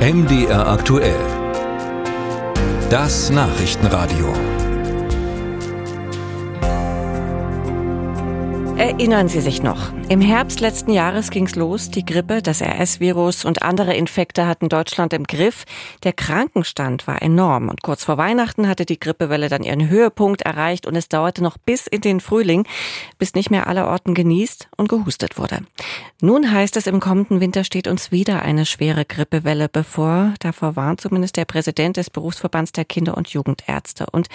MDR aktuell. Das Nachrichtenradio. Erinnern Sie sich noch? Im Herbst letzten Jahres ging's los. Die Grippe, das RS-Virus und andere Infekte hatten Deutschland im Griff. Der Krankenstand war enorm. Und kurz vor Weihnachten hatte die Grippewelle dann ihren Höhepunkt erreicht und es dauerte noch bis in den Frühling, bis nicht mehr allerorten genießt und gehustet wurde. Nun heißt es, im kommenden Winter steht uns wieder eine schwere Grippewelle bevor. Davor warnt zumindest der Präsident des Berufsverbands der Kinder- und Jugendärzte. Und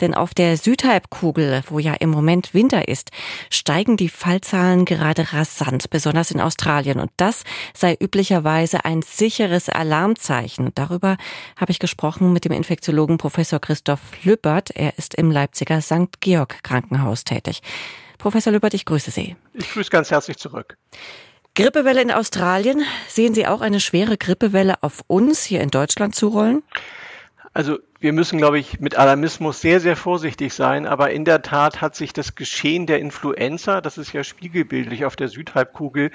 denn auf der Südhalbkugel, wo ja im Moment Winter ist, steigen steigen die Fallzahlen gerade rasant, besonders in Australien. Und das sei üblicherweise ein sicheres Alarmzeichen. Darüber habe ich gesprochen mit dem Infektiologen Professor Christoph Lübbert. Er ist im Leipziger St. Georg Krankenhaus tätig. Professor Lübbert, ich grüße Sie. Ich grüße ganz herzlich zurück. Grippewelle in Australien. Sehen Sie auch eine schwere Grippewelle auf uns hier in Deutschland zurollen? Also wir müssen, glaube ich, mit Alarmismus sehr, sehr vorsichtig sein. Aber in der Tat hat sich das Geschehen der Influenza, das ist ja spiegelbildlich auf der Südhalbkugel,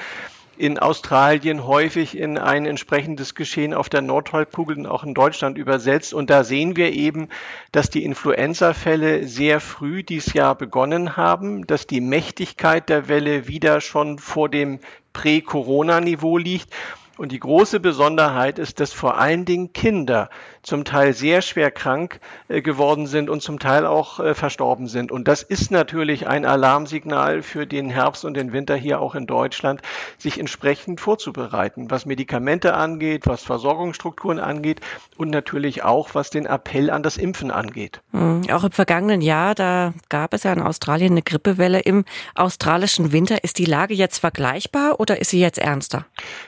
in Australien häufig in ein entsprechendes Geschehen auf der Nordhalbkugel und auch in Deutschland übersetzt. Und da sehen wir eben, dass die Influenza-Fälle sehr früh dieses Jahr begonnen haben, dass die Mächtigkeit der Welle wieder schon vor dem Prä-Corona-Niveau liegt. Und die große Besonderheit ist, dass vor allen Dingen Kinder zum Teil sehr schwer krank äh, geworden sind und zum Teil auch äh, verstorben sind. Und das ist natürlich ein Alarmsignal für den Herbst und den Winter hier auch in Deutschland, sich entsprechend vorzubereiten, was Medikamente angeht, was Versorgungsstrukturen angeht und natürlich auch, was den Appell an das Impfen angeht. Mhm. Auch im vergangenen Jahr, da gab es ja in Australien eine Grippewelle. Im australischen Winter ist die Lage jetzt vergleichbar oder ist sie jetzt ernster?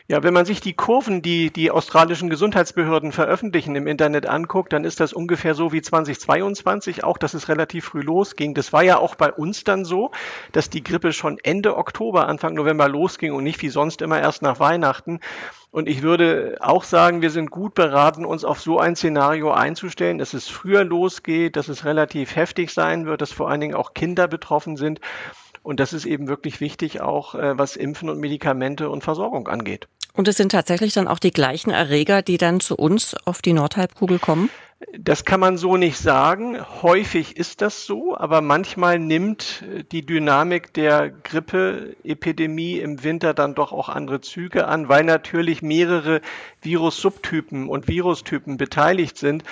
Ja, wenn man sich die Kurven, die die australischen Gesundheitsbehörden veröffentlichen im Internet anguckt, dann ist das ungefähr so wie 2022, auch dass es relativ früh losging. Das war ja auch bei uns dann so, dass die Grippe schon Ende Oktober, Anfang November losging und nicht wie sonst immer erst nach Weihnachten. Und ich würde auch sagen, wir sind gut beraten, uns auf so ein Szenario einzustellen, dass es früher losgeht, dass es relativ heftig sein wird, dass vor allen Dingen auch Kinder betroffen sind. Und das ist eben wirklich wichtig, auch äh, was Impfen und Medikamente und Versorgung angeht. Und es sind tatsächlich dann auch die gleichen Erreger, die dann zu uns auf die Nordhalbkugel kommen? Das kann man so nicht sagen. Häufig ist das so, aber manchmal nimmt die Dynamik der Grippeepidemie im Winter dann doch auch andere Züge an, weil natürlich mehrere Virussubtypen und Virustypen beteiligt sind.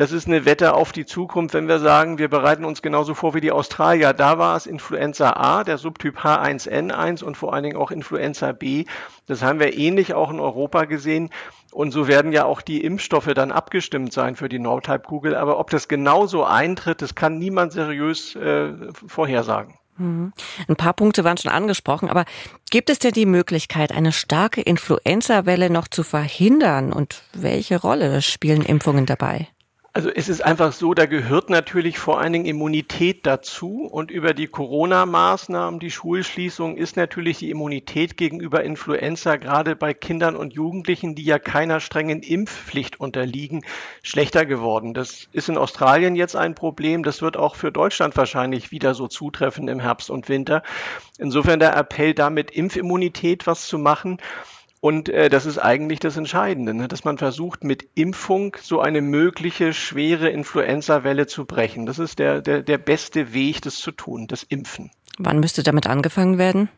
Das ist eine Wette auf die Zukunft, wenn wir sagen, wir bereiten uns genauso vor wie die Australier. Da war es Influenza A, der Subtyp H1N1 und vor allen Dingen auch Influenza B. Das haben wir ähnlich auch in Europa gesehen. Und so werden ja auch die Impfstoffe dann abgestimmt sein für die Nordhalbkugel. Aber ob das genauso eintritt, das kann niemand seriös äh, vorhersagen. Mhm. Ein paar Punkte waren schon angesprochen, aber gibt es denn die Möglichkeit, eine starke Influenza-Welle noch zu verhindern? Und welche Rolle spielen Impfungen dabei? Also es ist einfach so, da gehört natürlich vor allen Dingen Immunität dazu und über die Corona-Maßnahmen, die Schulschließung ist natürlich die Immunität gegenüber Influenza gerade bei Kindern und Jugendlichen, die ja keiner strengen Impfpflicht unterliegen, schlechter geworden. Das ist in Australien jetzt ein Problem, das wird auch für Deutschland wahrscheinlich wieder so zutreffen im Herbst und Winter. Insofern der Appell, da mit Impfimmunität was zu machen. Und äh, das ist eigentlich das Entscheidende, ne? dass man versucht, mit Impfung so eine mögliche schwere Influenza-Welle zu brechen. Das ist der, der, der beste Weg, das zu tun, das Impfen. Wann müsste damit angefangen werden?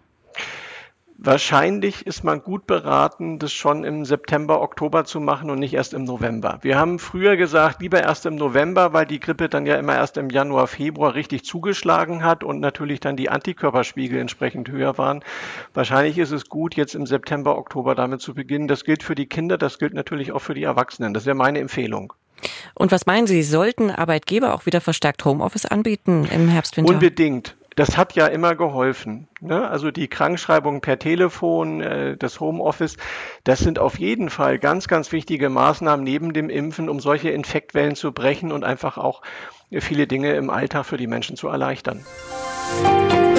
Wahrscheinlich ist man gut beraten, das schon im September, Oktober zu machen und nicht erst im November. Wir haben früher gesagt, lieber erst im November, weil die Grippe dann ja immer erst im Januar, Februar richtig zugeschlagen hat und natürlich dann die Antikörperspiegel entsprechend höher waren. Wahrscheinlich ist es gut, jetzt im September, Oktober damit zu beginnen. Das gilt für die Kinder, das gilt natürlich auch für die Erwachsenen. Das wäre meine Empfehlung. Und was meinen Sie, sollten Arbeitgeber auch wieder verstärkt Homeoffice anbieten im Herbst, Winter? Unbedingt das hat ja immer geholfen. Ne? Also die Krankschreibung per Telefon, äh, das Homeoffice, das sind auf jeden Fall ganz, ganz wichtige Maßnahmen neben dem Impfen, um solche Infektwellen zu brechen und einfach auch viele Dinge im Alltag für die Menschen zu erleichtern. Musik